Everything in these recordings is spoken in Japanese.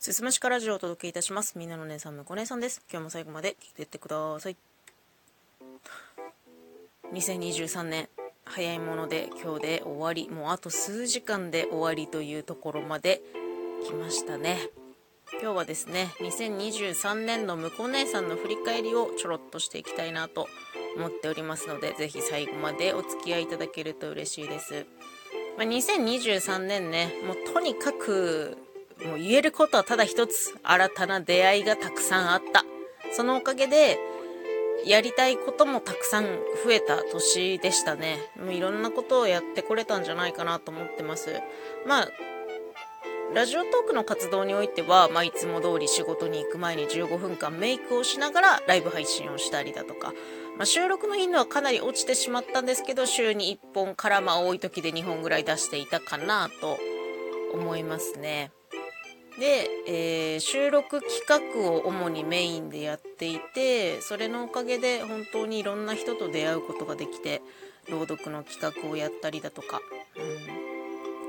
すすむしかラジオをお届けいたします。みんなの姉さん、むこ姉さんです。今日も最後まで聞いていってください。2023年、早いもので今日で終わり、もうあと数時間で終わりというところまで来ましたね。今日はですね、2023年のむこ姉さんの振り返りをちょろっとしていきたいなと思っておりますので、ぜひ最後までお付き合いいただけると嬉しいです。まあ、2023年ね、もうとにかくもう言えることはただ一つ新たな出会いがたくさんあった。そのおかげでやりたいこともたくさん増えた年でしたね。もういろんなことをやってこれたんじゃないかなと思ってます。まあラジオトークの活動においては、まあ、いつも通り仕事に行く前に15分間メイクをしながらライブ配信をしたりだとか、まあ、収録の頻度はかなり落ちてしまったんですけど週に1本からまあ多い時で2本ぐらい出していたかなと思いますね。で、えー、収録企画を主にメインでやっていてそれのおかげで本当にいろんな人と出会うことができて朗読の企画をやったりだとか、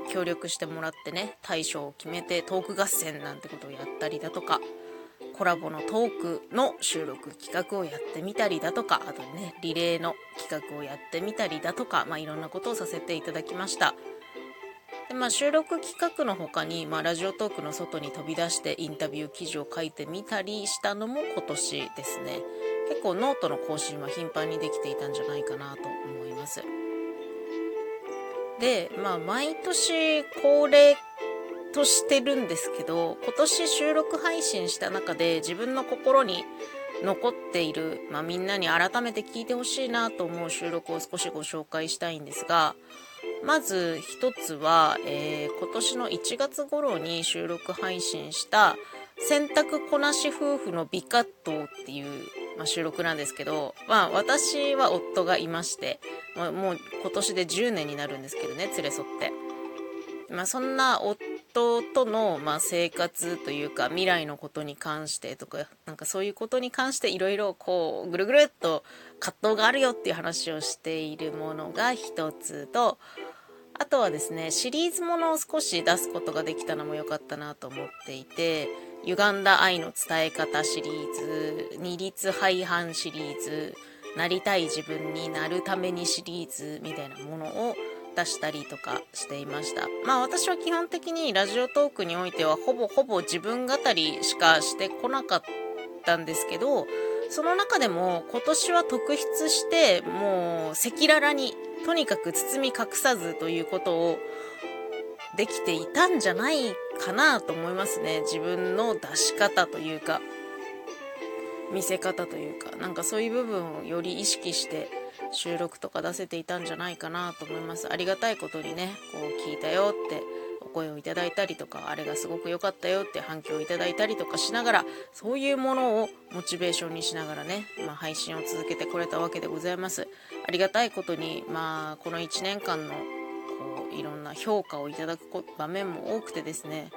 うん、協力してもらってね大賞を決めてトーク合戦なんてことをやったりだとかコラボのトークの収録企画をやってみたりだとかあとねリレーの企画をやってみたりだとか、まあ、いろんなことをさせていただきました。でまあ、収録企画の他に、まあ、ラジオトークの外に飛び出してインタビュー記事を書いてみたりしたのも今年ですね。結構ノートの更新は頻繁にできていたんじゃないかなと思います。でまあ毎年恒例としてるんですけど今年収録配信した中で自分の心に残っている、まあ、みんなに改めて聞いてほしいなと思う収録を少しご紹介したいんですがまず一つは、えー、今年の1月頃に収録配信した洗濯こなし夫婦の美カットっていう、まあ、収録なんですけど、まあ私は夫がいまして、まあ、もう今年で10年になるんですけどね、連れ添って。まあそんな夫との、まあ、生活というか未来のことに関してとか、なんかそういうことに関していろいろこうぐるぐるっと葛藤があるよっていう話をしているものが一つと、あとはですね、シリーズものを少し出すことができたのも良かったなと思っていて、歪んだ愛の伝え方シリーズ、二律背反シリーズ、なりたい自分になるためにシリーズみたいなものを出したりとかしていました。まあ私は基本的にラジオトークにおいてはほぼほぼ自分語りしかしてこなかったんですけど、その中でも今年は特筆してもう赤裸々にとにかく包み隠さずということをできていたんじゃないかなと思いますね。自分の出し方というか見せ方というか。なんかそういう部分をより意識して収録とか出せていたんじゃないかなと思います。ありがたいことにねこう聞いたよってお声をいただいたりとかあれがすごく良かったよって反響をいただいたりとかしながらそういうものをモチベーションにしながらね、まあ、配信を続けてこれたわけでございます。ありがたいことにまあこの1年間のこういろんな評価をいただく場面も多くてですね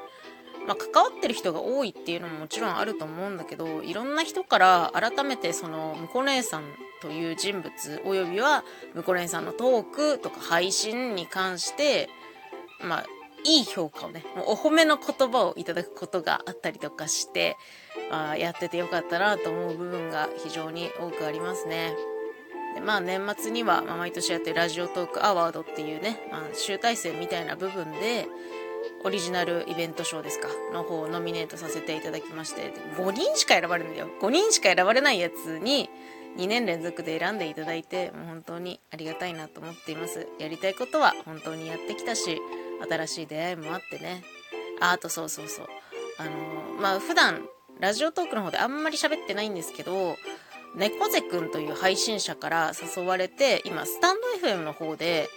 まあ、関わってる人が多いっていうのももちろんあると思うんだけどいろんな人から改めてそのむこ姉さんという人物およびはむこ姉さんのトークとか配信に関してまあいい評価をね、もうお褒めの言葉をいただくことがあったりとかして、あやっててよかったなと思う部分が非常に多くありますね。でまあ年末には、まあ、毎年やってるラジオトークアワードっていうね、まあ、集大成みたいな部分で、オリジナルイベント賞ですかの方をノミネートさせていただきまして、5人しか選ばれないんだよ。5人しか選ばれないやつに、2年連続で選んでいただいて、もう本当にありがたいなと思っています。やりたいことは本当にやってきたし、新しい出会いもあってね。あ、あとそうそうそう。あのー、まあ、普段、ラジオトークの方であんまり喋ってないんですけど、猫背くんという配信者から誘われて、今、スタンド FM の方で、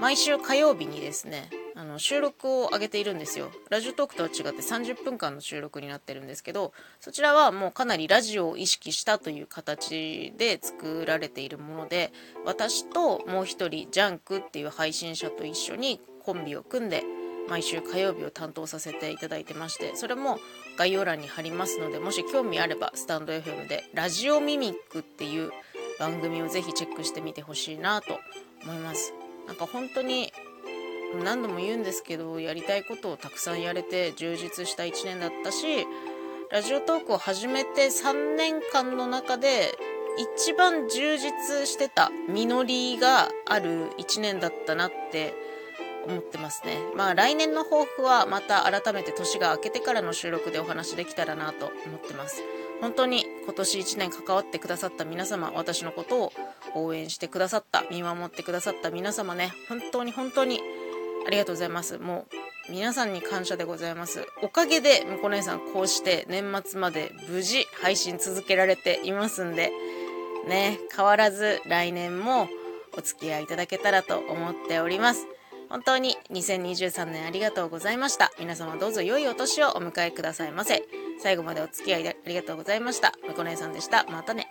毎週火曜日にですね、あの収録を上げているんですよ。ラジオトークとは違って30分間の収録になってるんですけど、そちらはもうかなりラジオを意識したという形で作られているもので、私ともう一人、ジャンクっていう配信者と一緒にコンビを組んで毎週火曜日を担当させていただいてましてそれも概要欄に貼りますのでもし興味あればスタンド FM でラジオミミックっていう番組をぜひチェックしてみてほしいなと思います。なんか本当に何度も言うんですけどやりたいことをたくさんやれて充実した1年だったしラジオトークを始めて3年間の中で一番充実してた実りがある1年だったなって思ってますね。まあ来年の抱負はまた改めて年が明けてからの収録でお話できたらなと思ってます。本当に今年1年関わってくださった皆様、私のことを応援してくださった、見守ってくださった皆様ね、本当に本当にありがとうございます。もう皆さんに感謝でございます。おかげで、むこ姉さんこうして年末まで無事配信続けられていますんで、ね、変わらず来年もお付き合いいただけたらと思っております。本当に2023年ありがとうございました。皆様どうぞ良いお年をお迎えくださいませ。最後までお付き合いありがとうございました。むこ姉さんでした。またね。